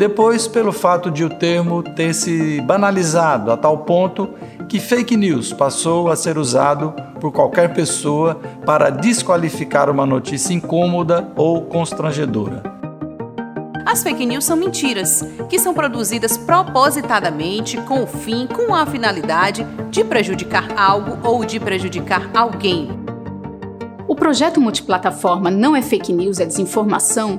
Depois, pelo fato de o termo ter se banalizado a tal ponto que fake news passou a ser usado por qualquer pessoa para desqualificar uma notícia incômoda ou constrangedora. As fake news são mentiras, que são produzidas propositadamente com o fim, com a finalidade de prejudicar algo ou de prejudicar alguém. O projeto multiplataforma Não é Fake News, é Desinformação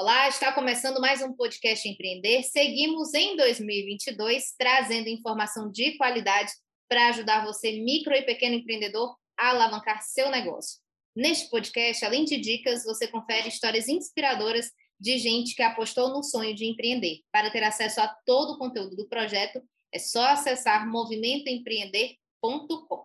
Olá, está começando mais um podcast Empreender. Seguimos em 2022 trazendo informação de qualidade para ajudar você, micro e pequeno empreendedor, a alavancar seu negócio. Neste podcast, além de dicas, você confere histórias inspiradoras de gente que apostou no sonho de empreender. Para ter acesso a todo o conteúdo do projeto, é só acessar movimentoempreender.com.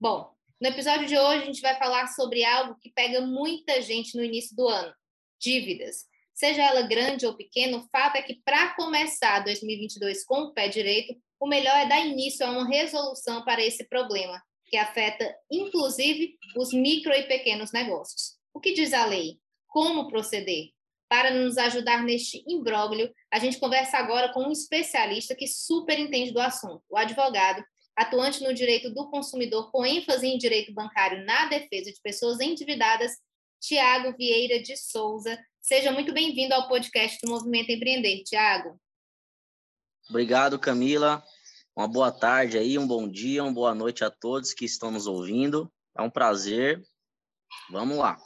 Bom, no episódio de hoje a gente vai falar sobre algo que pega muita gente no início do ano: dívidas seja ela grande ou pequena, o fato é que para começar 2022 com o pé direito, o melhor é dar início a uma resolução para esse problema, que afeta inclusive os micro e pequenos negócios. O que diz a lei? Como proceder? Para nos ajudar neste imbróglio, a gente conversa agora com um especialista que super entende do assunto, o advogado, atuante no direito do consumidor com ênfase em direito bancário na defesa de pessoas endividadas, Tiago Vieira de Souza, Seja muito bem-vindo ao podcast do Movimento Empreender, Tiago. Obrigado, Camila. Uma boa tarde aí, um bom dia, uma boa noite a todos que estão nos ouvindo. É um prazer. Vamos lá.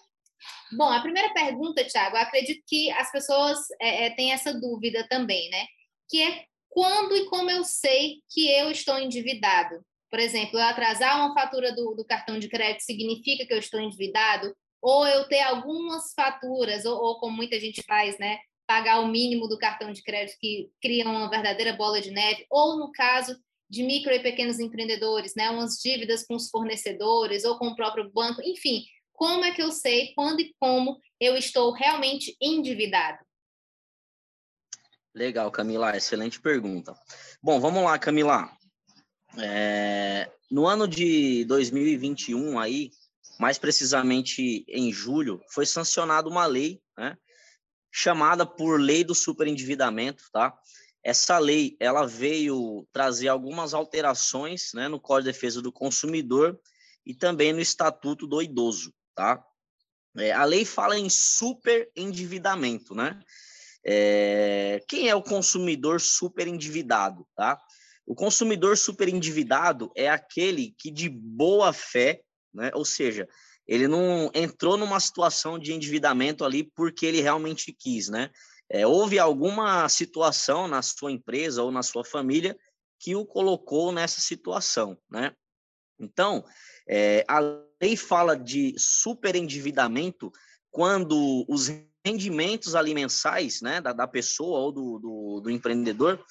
Bom, a primeira pergunta, Tiago, acredito que as pessoas é, é, têm essa dúvida também, né? Que é quando e como eu sei que eu estou endividado? Por exemplo, eu atrasar uma fatura do, do cartão de crédito significa que eu estou endividado? Ou eu ter algumas faturas, ou, ou como muita gente faz, né? Pagar o mínimo do cartão de crédito que cria uma verdadeira bola de neve, ou no caso de micro e pequenos empreendedores, né? Umas dívidas com os fornecedores ou com o próprio banco, enfim, como é que eu sei quando e como eu estou realmente endividado? Legal, Camila, excelente pergunta. Bom, vamos lá, Camila. É, no ano de 2021 aí, mais precisamente em julho, foi sancionada uma lei, né, chamada por Lei do Superendividamento, tá? Essa lei, ela veio trazer algumas alterações, né, no Código de Defesa do Consumidor e também no Estatuto do Idoso, tá? É, a lei fala em superendividamento, né? É, quem é o consumidor superendividado, tá? O consumidor superendividado é aquele que de boa fé né? Ou seja, ele não entrou numa situação de endividamento ali porque ele realmente quis, né? É, houve alguma situação na sua empresa ou na sua família que o colocou nessa situação, né? Então, é, a lei fala de superendividamento quando os rendimentos alimentares, né, da, da pessoa ou do, do, do empreendedor,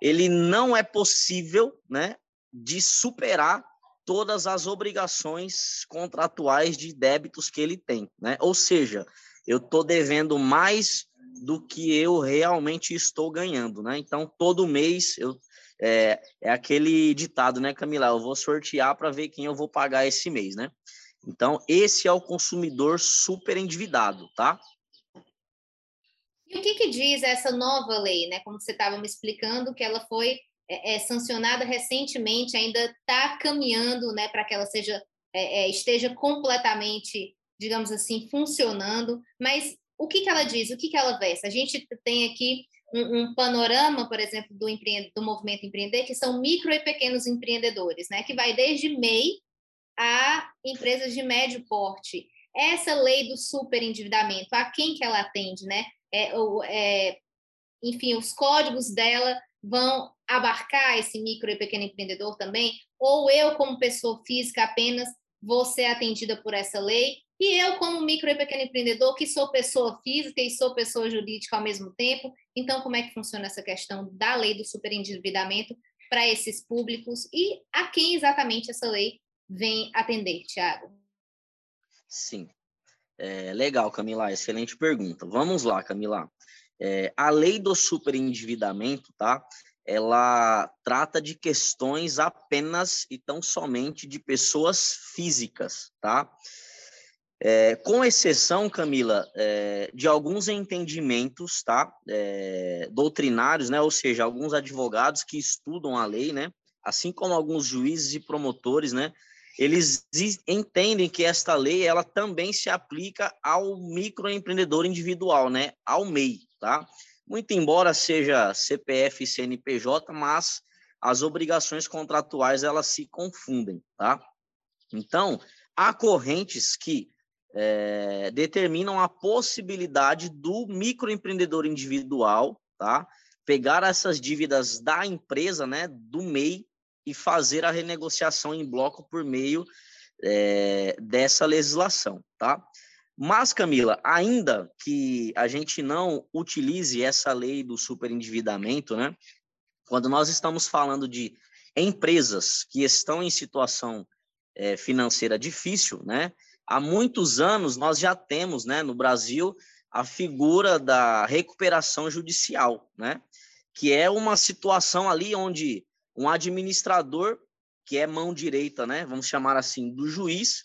ele não é possível, né, de superar todas as obrigações contratuais de débitos que ele tem, né? Ou seja, eu estou devendo mais do que eu realmente estou ganhando, né? Então, todo mês eu é, é aquele ditado, né, Camila? Eu vou sortear para ver quem eu vou pagar esse mês, né? Então, esse é o consumidor super endividado, tá? E o que, que diz essa nova lei, né? Como você estava me explicando, que ela foi é, é, sancionada recentemente, ainda está caminhando, né, para que ela seja é, é, esteja completamente, digamos assim, funcionando. Mas o que, que ela diz? O que, que ela versa? A gente tem aqui um, um panorama, por exemplo, do, empre... do movimento empreender, que são micro e pequenos empreendedores, né? Que vai desde MEI a empresas de médio porte. Essa lei do superendividamento, a quem que ela atende, né? É, é, enfim, os códigos dela vão abarcar esse micro e pequeno empreendedor também? Ou eu, como pessoa física, apenas vou ser atendida por essa lei? E eu, como micro e pequeno empreendedor, que sou pessoa física e sou pessoa jurídica ao mesmo tempo, então como é que funciona essa questão da lei do superendividamento para esses públicos e a quem exatamente essa lei vem atender, Tiago? Sim. É, legal, Camila, excelente pergunta. Vamos lá, Camila. É, a lei do superendividamento, tá? Ela trata de questões apenas e tão somente de pessoas físicas, tá? É, com exceção, Camila, é, de alguns entendimentos, tá? É, doutrinários, né? Ou seja, alguns advogados que estudam a lei, né? Assim como alguns juízes e promotores, né? Eles entendem que esta lei, ela também se aplica ao microempreendedor individual, né? Ao MEI, tá? Muito embora seja CPF e CNPJ, mas as obrigações contratuais, elas se confundem, tá? Então, há correntes que é, determinam a possibilidade do microempreendedor individual, tá? Pegar essas dívidas da empresa, né, do MEI, e fazer a renegociação em bloco por meio é, dessa legislação, tá? Mas, Camila, ainda que a gente não utilize essa lei do superendividamento, né? Quando nós estamos falando de empresas que estão em situação é, financeira difícil, né? há muitos anos nós já temos, né, no Brasil, a figura da recuperação judicial, né, que é uma situação ali onde um administrador, que é mão direita, né, vamos chamar assim, do juiz,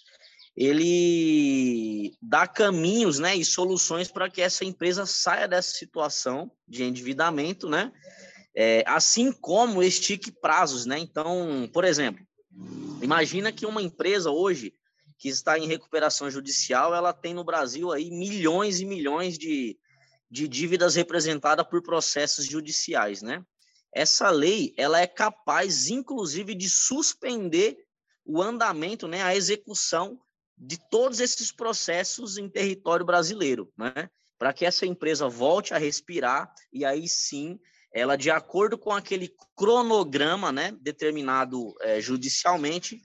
ele dá caminhos, né, e soluções para que essa empresa saia dessa situação de endividamento, né, é, assim como estique prazos, né. Então, por exemplo, imagina que uma empresa hoje que está em recuperação judicial, ela tem no Brasil aí milhões e milhões de, de dívidas representadas por processos judiciais, né? Essa lei, ela é capaz, inclusive, de suspender o andamento, né, a execução de todos esses processos em território brasileiro, né? Para que essa empresa volte a respirar e aí sim ela, de acordo com aquele cronograma, né, determinado é, judicialmente,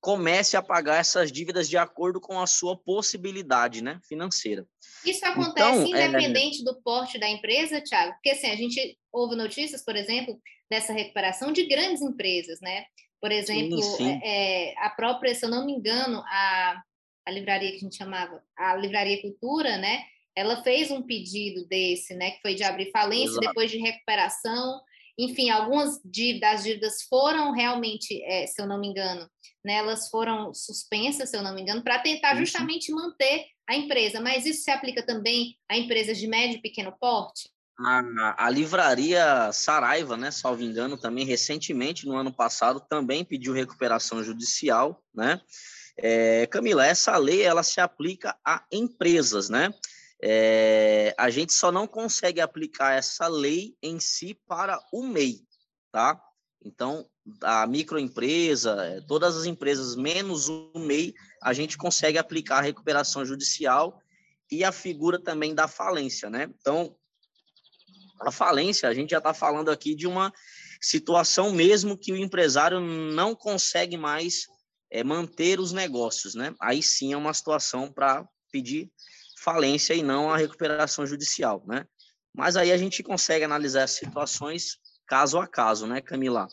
comece a pagar essas dívidas de acordo com a sua possibilidade né, financeira. Isso acontece então, independente é... do porte da empresa, Thiago? Porque assim, a gente ouve notícias, por exemplo, dessa recuperação de grandes empresas, né? Por exemplo, sim, sim. É, a própria, se eu não me engano, a, a livraria que a gente chamava, a Livraria Cultura, né? Ela fez um pedido desse, né? Que foi de abrir falência Exato. depois de recuperação. Enfim, algumas dívidas, dívidas foram realmente, é, se eu não me engano, né, elas foram suspensas, se eu não me engano, para tentar justamente manter a empresa. Mas isso se aplica também a empresas de médio e pequeno porte? A, a, livraria Saraiva, né, salvo engano, também recentemente, no ano passado, também pediu recuperação judicial, né? É, Camila, essa lei ela se aplica a empresas, né? É, a gente só não consegue aplicar essa lei em si para o MEI, tá? Então, a microempresa, é, todas as empresas, menos o MEI, a gente consegue aplicar a recuperação judicial e a figura também da falência, né? Então, a falência, a gente já está falando aqui de uma situação mesmo que o empresário não consegue mais é, manter os negócios, né? Aí sim é uma situação para pedir falência e não a recuperação judicial, né? Mas aí a gente consegue analisar as situações caso a caso, né, Camila?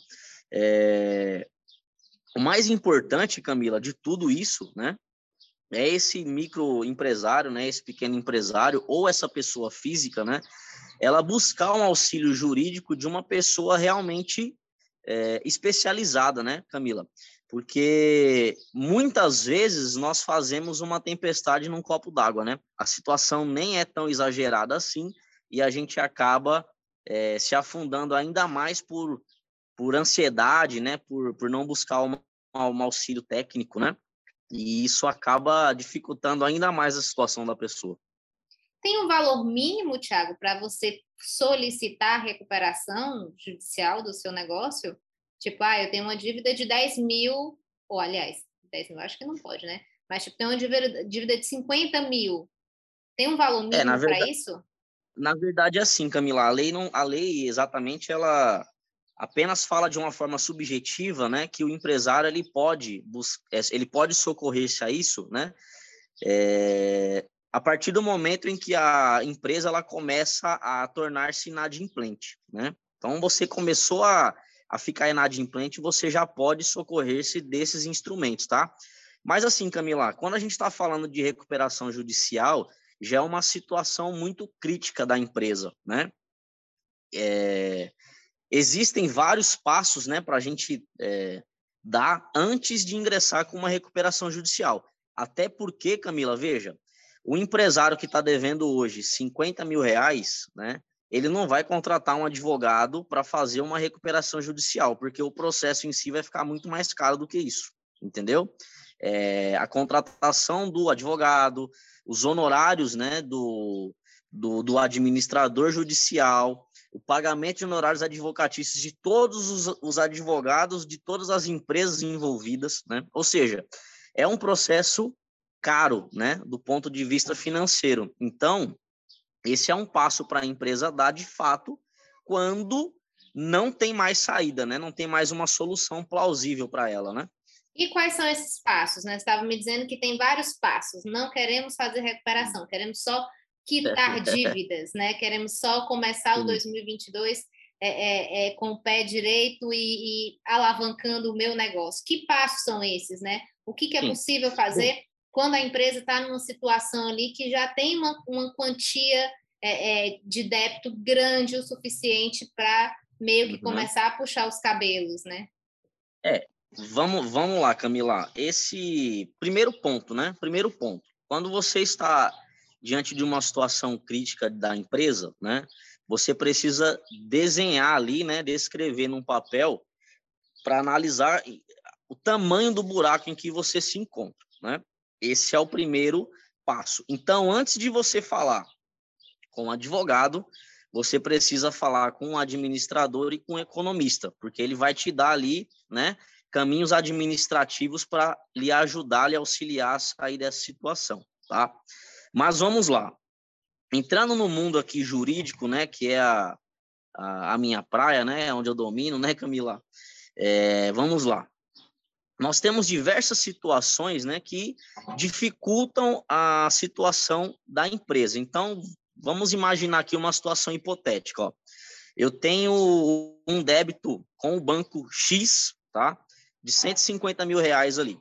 É... O mais importante, Camila, de tudo isso, né, é esse microempresário, né, esse pequeno empresário ou essa pessoa física, né, ela buscar um auxílio jurídico de uma pessoa realmente é, especializada, né, Camila? Porque muitas vezes nós fazemos uma tempestade num copo d'água, né? A situação nem é tão exagerada assim e a gente acaba é, se afundando ainda mais por, por ansiedade, né? Por, por não buscar um, um auxílio técnico, né? E isso acaba dificultando ainda mais a situação da pessoa. Tem um valor mínimo, Thiago, para você solicitar a recuperação judicial do seu negócio? Tipo, ah, eu tenho uma dívida de 10 mil, ou aliás, 10 mil acho que não pode, né? Mas tipo, tem uma dívida, dívida de 50 mil. Tem um valor é, mínimo é, para isso? Na verdade, é assim, Camila. A lei, não, a lei exatamente, ela apenas fala de uma forma subjetiva, né, que o empresário ele pode é, ele pode socorrer-se a isso, né, é, a partir do momento em que a empresa ela começa a tornar-se inadimplente, né? Então você começou a, a ficar inadimplente, você já pode socorrer-se desses instrumentos, tá? Mas assim, Camila, quando a gente está falando de recuperação judicial, já é uma situação muito crítica da empresa, né? É, existem vários passos, né, para a gente é, dar antes de ingressar com uma recuperação judicial. Até porque, Camila, veja, o empresário que está devendo hoje 50 mil reais, né? Ele não vai contratar um advogado para fazer uma recuperação judicial, porque o processo em si vai ficar muito mais caro do que isso, entendeu? É, a contratação do advogado, os honorários né, do, do, do administrador judicial, o pagamento de honorários advocatícios de todos os, os advogados de todas as empresas envolvidas, né? Ou seja, é um processo caro, né, do ponto de vista financeiro. Então, esse é um passo para a empresa dar de fato quando não tem mais saída, né? Não tem mais uma solução plausível para ela, né? E quais são esses passos? Né? Você estava me dizendo que tem vários passos. Não queremos fazer recuperação, queremos só quitar dívidas, né? Queremos só começar o 2022 é, é, é, com o pé direito e, e, alavancando o meu negócio. Que passos são esses, né? O que, que é possível fazer quando a empresa está numa situação ali que já tem uma, uma quantia é, é, de débito grande o suficiente para meio que uhum. começar a puxar os cabelos, né? É, vamos, vamos lá, Camila. Esse primeiro ponto, né? Primeiro ponto. Quando você está diante de uma situação crítica da empresa, né? Você precisa desenhar ali, né? Descrever num papel para analisar o tamanho do buraco em que você se encontra, né? Esse é o primeiro passo. Então, antes de você falar com advogado, você precisa falar com administrador e com economista, porque ele vai te dar ali, né, caminhos administrativos para lhe ajudar, lhe auxiliar a sair dessa situação, tá? Mas vamos lá. Entrando no mundo aqui jurídico, né, que é a, a, a minha praia, né, onde eu domino, né, Camila? É, vamos lá nós temos diversas situações né, que dificultam a situação da empresa. Então, vamos imaginar aqui uma situação hipotética. Ó. Eu tenho um débito com o banco X, tá? De 150 mil reais ali.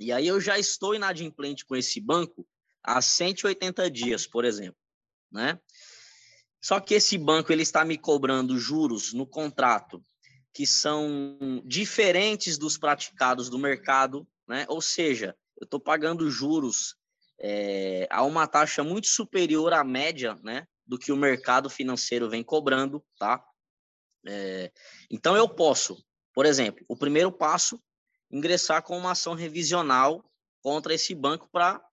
E aí eu já estou inadimplente com esse banco há 180 dias, por exemplo, né? Só que esse banco ele está me cobrando juros no contrato que são diferentes dos praticados do mercado, né? Ou seja, eu estou pagando juros é, a uma taxa muito superior à média, né? Do que o mercado financeiro vem cobrando, tá? É, então eu posso, por exemplo, o primeiro passo, ingressar com uma ação revisional contra esse banco para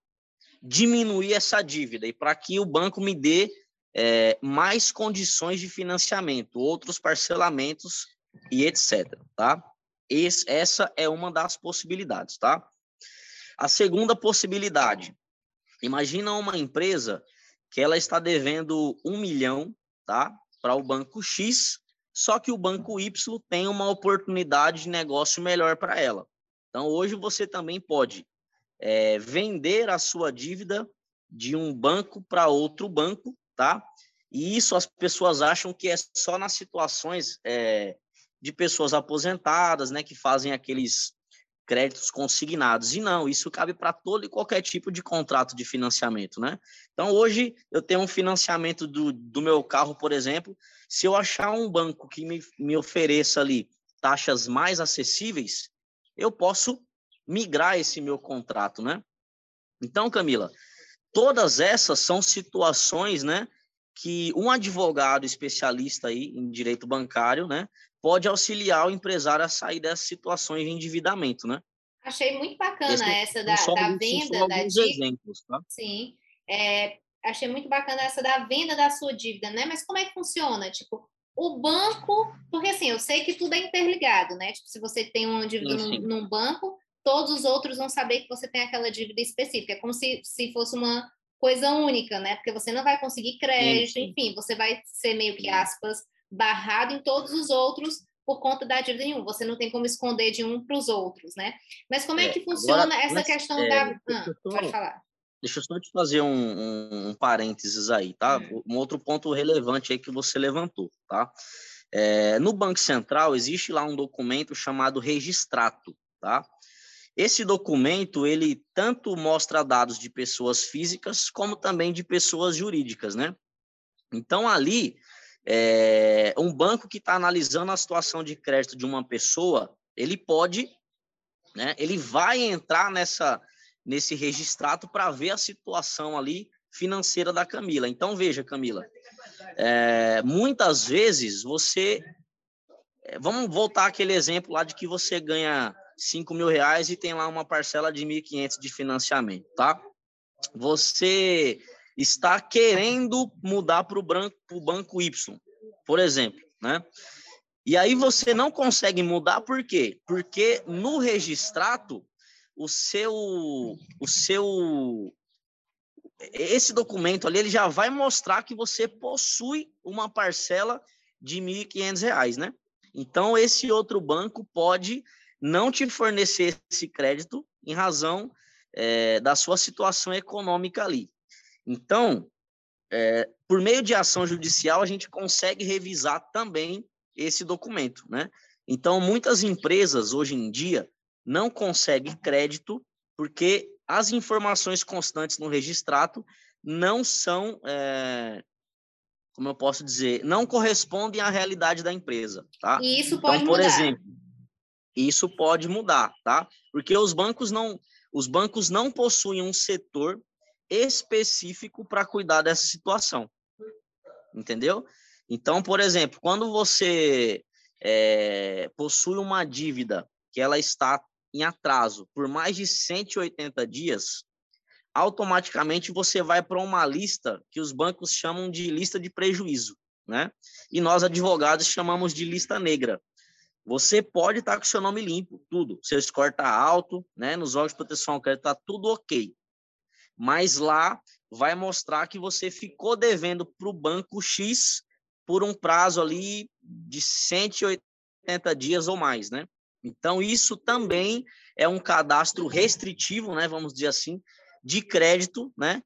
diminuir essa dívida e para que o banco me dê é, mais condições de financiamento, outros parcelamentos e etc. Tá? Esse, essa é uma das possibilidades, tá? A segunda possibilidade, imagina uma empresa que ela está devendo um milhão, tá? Para o banco X, só que o banco Y tem uma oportunidade de negócio melhor para ela. Então, hoje você também pode é, vender a sua dívida de um banco para outro banco, tá? E isso as pessoas acham que é só nas situações é, de pessoas aposentadas, né, que fazem aqueles créditos consignados. E não, isso cabe para todo e qualquer tipo de contrato de financiamento, né? Então, hoje, eu tenho um financiamento do, do meu carro, por exemplo, se eu achar um banco que me, me ofereça ali taxas mais acessíveis, eu posso migrar esse meu contrato, né? Então, Camila, todas essas são situações, né, que um advogado especialista aí em direito bancário, né, pode auxiliar o empresário a sair dessas situações de endividamento, né? Achei muito bacana Esse, essa da, da venda da dívida. Exemplos, tá? Sim. É, achei muito bacana essa da venda da sua dívida, né? Mas como é que funciona? Tipo, o banco, porque assim, eu sei que tudo é interligado, né? Tipo, se você tem uma dívida. Num, num, banco, todos os outros vão saber que você tem aquela dívida específica. É como se, se fosse uma coisa única, né? Porque você não vai conseguir crédito, sim, enfim, você vai ser meio que aspas barrado em todos os outros por conta da dívida um. Você não tem como esconder de um para os outros, né? Mas como é, é que funciona agora, essa mas, questão é, da. Ah, pode falar. Deixa eu só te fazer um, um, um parênteses aí, tá? Hum. Um outro ponto relevante aí que você levantou, tá? É, no Banco Central existe lá um documento chamado registrato, tá? Esse documento, ele tanto mostra dados de pessoas físicas, como também de pessoas jurídicas, né? Então, ali, é, um banco que está analisando a situação de crédito de uma pessoa, ele pode, né, ele vai entrar nessa, nesse registrado para ver a situação ali financeira da Camila. Então, veja, Camila, é, muitas vezes você. É, vamos voltar aquele exemplo lá de que você ganha 5 mil reais e tem lá uma parcela de 1.500 de financiamento, tá? Você está querendo mudar para o banco Y, por exemplo, né? E aí você não consegue mudar por quê? Porque no registrato o seu o seu esse documento ali ele já vai mostrar que você possui uma parcela de R$ 1.500, né? Então esse outro banco pode não te fornecer esse crédito em razão é, da sua situação econômica ali. Então, é, por meio de ação judicial, a gente consegue revisar também esse documento, né? Então, muitas empresas hoje em dia não conseguem crédito porque as informações constantes no registrato não são, é, como eu posso dizer, não correspondem à realidade da empresa, tá? E isso pode então, por mudar. exemplo, isso pode mudar, tá? Porque os bancos não, os bancos não possuem um setor específico para cuidar dessa situação. Entendeu? Então, por exemplo, quando você é, possui uma dívida que ela está em atraso por mais de 180 dias, automaticamente você vai para uma lista que os bancos chamam de lista de prejuízo, né? E nós advogados chamamos de lista negra. Você pode estar com seu nome limpo, tudo. Seu score está alto, né? Nos órgãos de proteção ao crédito está tudo ok mas lá vai mostrar que você ficou devendo para o banco X por um prazo ali de 180 dias ou mais, né? Então, isso também é um cadastro restritivo, né? Vamos dizer assim, de crédito, né?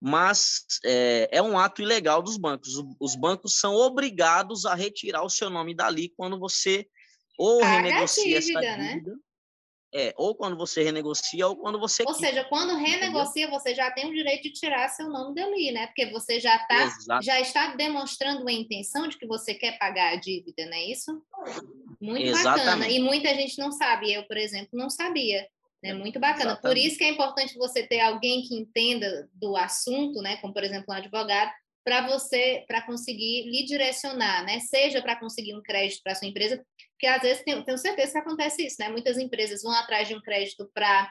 Mas é, é um ato ilegal dos bancos. Os bancos são obrigados a retirar o seu nome dali quando você ou Paga renegocia dívida, essa dívida, né? É, ou quando você renegocia ou quando você. Ou seja, quando renegocia, entendeu? você já tem o direito de tirar seu nome dali, né? Porque você já, tá, já está demonstrando a intenção de que você quer pagar a dívida, não é isso? Muito Exatamente. bacana. E muita gente não sabe. Eu, por exemplo, não sabia. Né? Muito bacana. Exatamente. Por isso que é importante você ter alguém que entenda do assunto, né? Como, por exemplo, um advogado, para você, para conseguir lhe direcionar, né? Seja para conseguir um crédito para sua empresa, porque às vezes tenho, tenho certeza que acontece isso, né? Muitas empresas vão atrás de um crédito para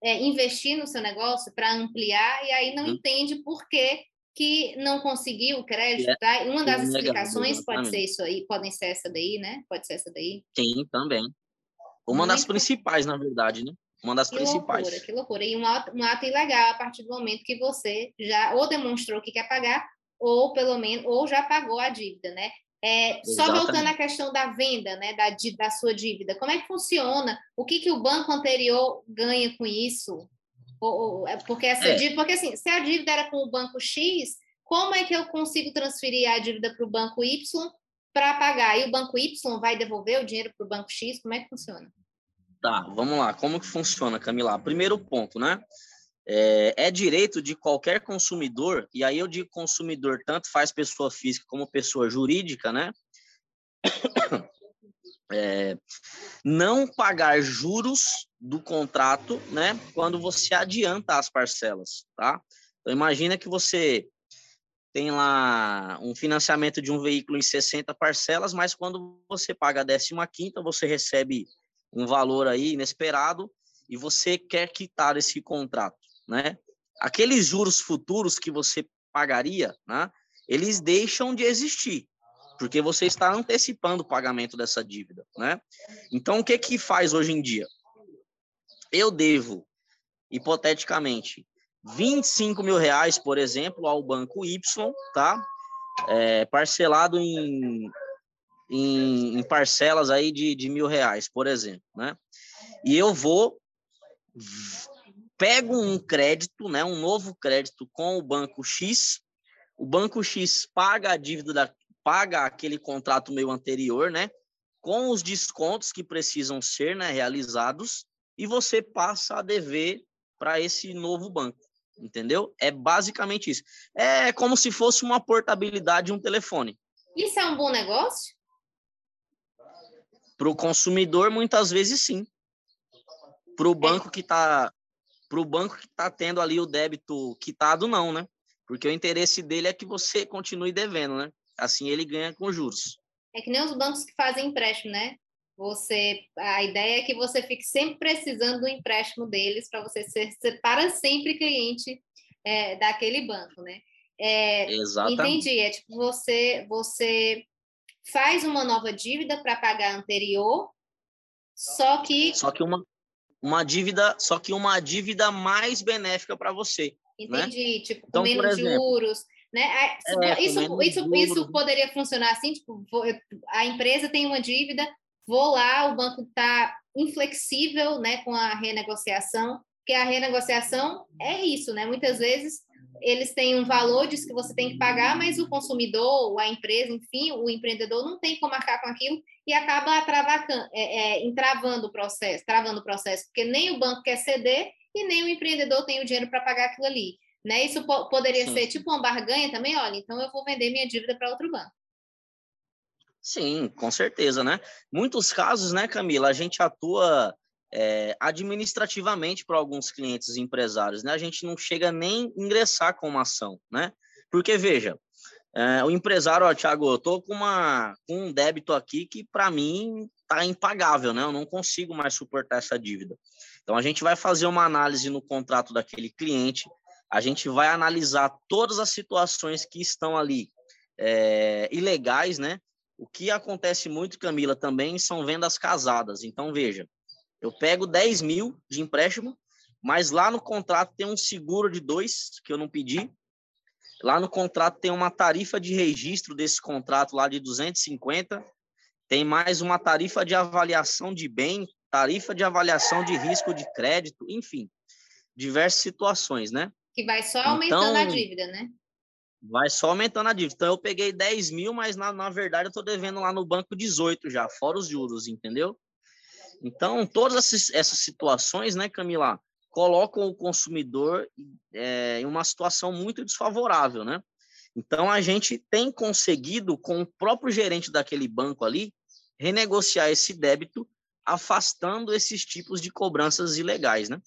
é, investir no seu negócio, para ampliar, e aí não uhum. entende por que, que não conseguiu o crédito, é, tá? Uma das explicações pode ser isso aí, podem ser essa daí, né? Pode ser essa daí. Sim, também. Uma Muito das principais, na verdade, né? Uma das que principais. Loucura, que loucura. E um ato, um ato ilegal a partir do momento que você já ou demonstrou que quer pagar, ou pelo menos, ou já pagou a dívida, né? É, só voltando à questão da venda, né, da, da sua dívida, como é que funciona? O que, que o banco anterior ganha com isso? Ou, ou, é porque essa é. dívida, porque assim, se a dívida era com o banco X, como é que eu consigo transferir a dívida para o banco Y para pagar? E o banco Y vai devolver o dinheiro para o banco X? Como é que funciona? Tá, vamos lá. Como que funciona, Camila? Primeiro ponto, né? É, é, direito de qualquer consumidor, e aí eu digo consumidor, tanto faz pessoa física como pessoa jurídica, né? É, não pagar juros do contrato, né? Quando você adianta as parcelas, tá? Então, imagina que você tem lá um financiamento de um veículo em 60 parcelas, mas quando você paga a 15 você recebe um valor aí inesperado e você quer quitar esse contrato, né? Aqueles juros futuros que você pagaria, né? Eles deixam de existir, porque você está antecipando o pagamento dessa dívida, né? Então, o que que faz hoje em dia? Eu devo, hipoteticamente, 25 mil reais, por exemplo, ao banco Y, tá? É, parcelado em, em, em, parcelas aí de, de mil reais, por exemplo, né? E eu vou, pego um crédito, né? Um novo crédito com o banco X, o banco X paga a dívida, da, paga aquele contrato meu anterior, né? Com os descontos que precisam ser né, realizados, e você passa a dever para esse novo banco entendeu? É basicamente isso. É como se fosse uma portabilidade de um telefone. Isso é um bom negócio? Para o consumidor, muitas vezes sim. Para o banco que está para o banco que está tendo ali o débito quitado, não, né? Porque o interesse dele é que você continue devendo, né? Assim ele ganha com juros. É que nem os bancos que fazem empréstimo, né? Você, a ideia é que você fique sempre precisando do empréstimo deles para você ser, ser, para sempre cliente é, daquele banco, né? É, Exatamente. Entendi. É tipo você, você faz uma nova dívida para pagar a anterior, só que só que uma uma dívida, só que uma dívida mais benéfica para você. Né? Entendi. Né? Tipo, então, com menos exemplo, juros. Né? É, isso, isso, juros. isso poderia funcionar assim, tipo, a empresa tem uma dívida, vou lá, o banco está inflexível né, com a renegociação, porque a renegociação é isso, né? Muitas vezes eles têm um valor, diz que você tem que pagar, mas o consumidor, a empresa, enfim, o empreendedor não tem como marcar com aquilo e acaba travacando, é, é, entravando o processo, travando o processo, porque nem o banco quer ceder e nem o empreendedor tem o dinheiro para pagar aquilo ali. Né? Isso po poderia Sim. ser tipo uma barganha também, olha, então eu vou vender minha dívida para outro banco. Sim, com certeza, né? Muitos casos, né, Camila, a gente atua é, administrativamente para alguns clientes empresários, né? A gente não chega nem ingressar com uma ação, né? Porque, veja, é, o empresário, ó, Thiago, eu tô com, uma, com um débito aqui que, para mim, tá impagável, né? Eu não consigo mais suportar essa dívida. Então, a gente vai fazer uma análise no contrato daquele cliente, a gente vai analisar todas as situações que estão ali é, ilegais, né? O que acontece muito, Camila, também são vendas casadas. Então, veja, eu pego 10 mil de empréstimo, mas lá no contrato tem um seguro de dois que eu não pedi. Lá no contrato tem uma tarifa de registro desse contrato lá de 250. Tem mais uma tarifa de avaliação de bem, tarifa de avaliação de risco de crédito, enfim, diversas situações, né? Que vai só aumentando então, a dívida, né? Vai só aumentando a dívida. Então eu peguei 10 mil, mas na, na verdade eu estou devendo lá no banco 18 já, fora os juros, entendeu? Então, todas essas, situações, né, Camila, colocam o consumidor é, em uma situação muito desfavorável, né? Então, a gente tem conseguido, com o próprio gerente daquele banco ali, renegociar esse débito, afastando esses tipos de cobranças ilegais, né?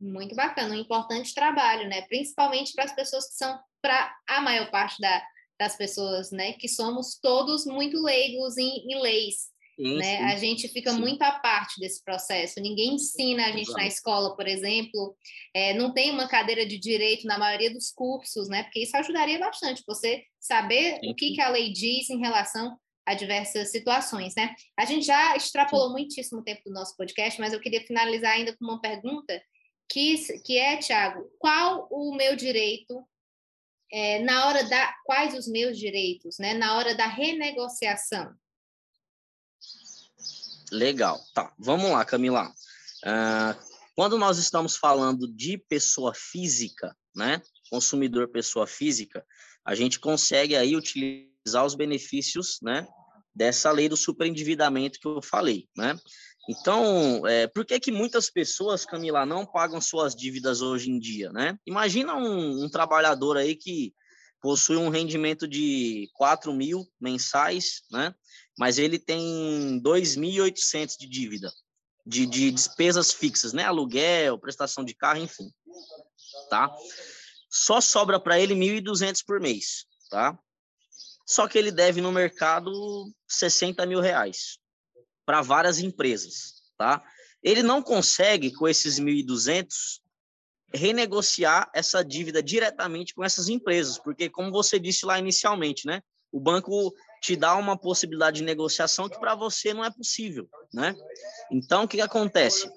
Muito bacana, um importante trabalho, né? Principalmente para as pessoas que são para a maior parte da, das pessoas, né, que somos todos muito leigos em, em leis. Sim, né? Sim, a gente fica sim. muito à parte desse processo. Ninguém ensina a gente Exato. na escola, por exemplo, é, não tem uma cadeira de direito na maioria dos cursos, né? Porque isso ajudaria bastante você saber o que, que a lei diz em relação a diversas situações, né? A gente já extrapolou muitíssimo o tempo do nosso podcast, mas eu queria finalizar ainda com uma pergunta que, que é, Tiago, qual o meu direito é, na hora da quais os meus direitos, né? Na hora da renegociação. Legal, tá. Vamos lá, Camila. Uh, Quando nós estamos falando de pessoa física, né, consumidor pessoa física, a gente consegue aí utilizar os benefícios, né, dessa lei do superendividamento que eu falei, né? Então, é, por que que muitas pessoas, Camila, não pagam suas dívidas hoje em dia, né? Imagina um, um trabalhador aí que possui um rendimento de 4 mil mensais, né? Mas ele tem 2.800 de dívida, de, de despesas fixas, né? Aluguel, prestação de carro, enfim, tá? Só sobra para ele 1.200 por mês, tá? Só que ele deve no mercado 60 mil reais para várias empresas, tá? Ele não consegue, com esses 1.200, renegociar essa dívida diretamente com essas empresas, porque, como você disse lá inicialmente, né? O banco te dá uma possibilidade de negociação que para você não é possível, né? Então, o que, que acontece?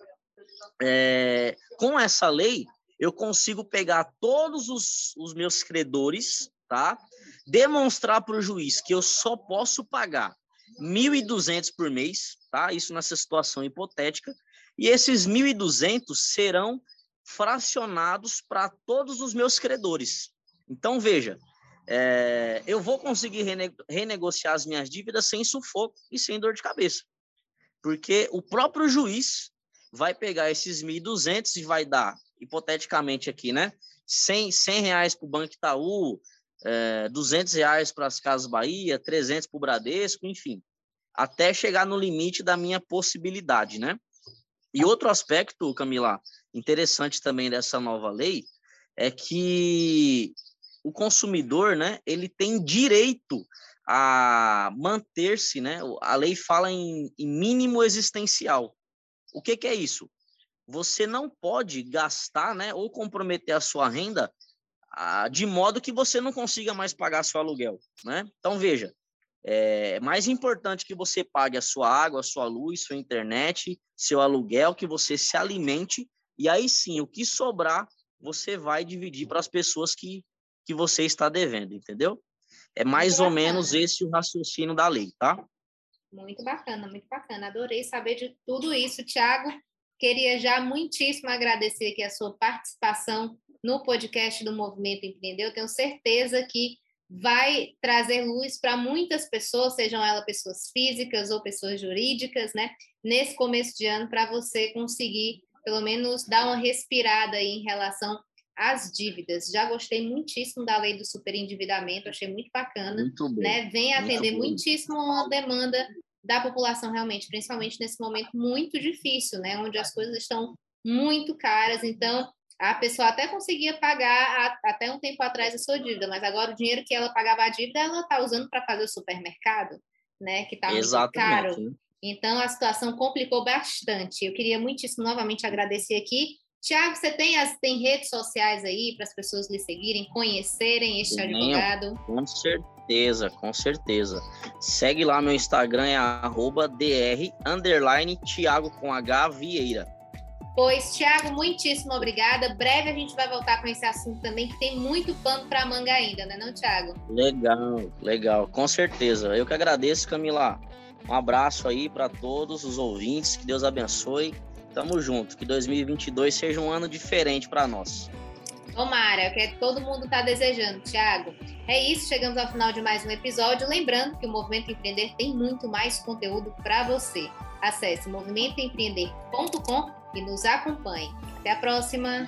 É, com essa lei, eu consigo pegar todos os, os meus credores, tá? Demonstrar para o juiz que eu só posso pagar 1.200 por mês, tá? Isso nessa situação hipotética. E esses 1.200 serão fracionados para todos os meus credores. Então, veja, é, eu vou conseguir rene renegociar as minhas dívidas sem sufoco e sem dor de cabeça. Porque o próprio juiz vai pegar esses 1.200 e vai dar, hipoteticamente aqui, né? 100, 100 reais para o Banco Itaú, é, 200 reais para as Casas Bahia, 300 para o Bradesco, enfim, até chegar no limite da minha possibilidade, né? E outro aspecto, Camila, interessante também dessa nova lei é que o consumidor, né, ele tem direito a manter-se, né? A lei fala em, em mínimo existencial. O que, que é isso? Você não pode gastar, né, ou comprometer a sua renda de modo que você não consiga mais pagar seu aluguel, né? Então veja, é mais importante que você pague a sua água, a sua luz, sua internet, seu aluguel, que você se alimente e aí sim, o que sobrar, você vai dividir para as pessoas que, que você está devendo, entendeu? É mais ou menos esse o raciocínio da lei, tá? Muito bacana, muito bacana. Adorei saber de tudo isso, Tiago. Queria já muitíssimo agradecer aqui a sua participação no podcast do Movimento Empreender. Eu tenho certeza que vai trazer luz para muitas pessoas, sejam elas pessoas físicas ou pessoas jurídicas, né? Nesse começo de ano, para você conseguir pelo menos dar uma respirada aí em relação às dívidas. Já gostei muitíssimo da lei do superendividamento, achei muito bacana, muito né? Vem atender muito muitíssimo uma demanda da população realmente, principalmente nesse momento muito difícil, né, onde as coisas estão muito caras, então a pessoa até conseguia pagar a, até um tempo atrás a sua dívida, mas agora o dinheiro que ela pagava a dívida, ela está usando para fazer o supermercado, né, que está muito caro. Então, a situação complicou bastante. Eu queria muitíssimo novamente agradecer aqui. Tiago, você tem, as, tem redes sociais aí para as pessoas lhe seguirem, conhecerem este Tenho, advogado? Com certeza, com certeza. Segue lá meu Instagram, é arroba dr, underline, Thiago com H, Vieira. Pois, Tiago, muitíssimo obrigada. Breve a gente vai voltar com esse assunto também, que tem muito pano para manga ainda, né não, Tiago? Legal, legal, com certeza. Eu que agradeço, Camila. Um abraço aí para todos os ouvintes, que Deus abençoe. Tamo junto, que 2022 seja um ano diferente para nós. Tomara, é o que todo mundo está desejando, Thiago. É isso, chegamos ao final de mais um episódio. Lembrando que o Movimento Empreender tem muito mais conteúdo para você. Acesse movimentoempreender.com e nos acompanhe. Até a próxima!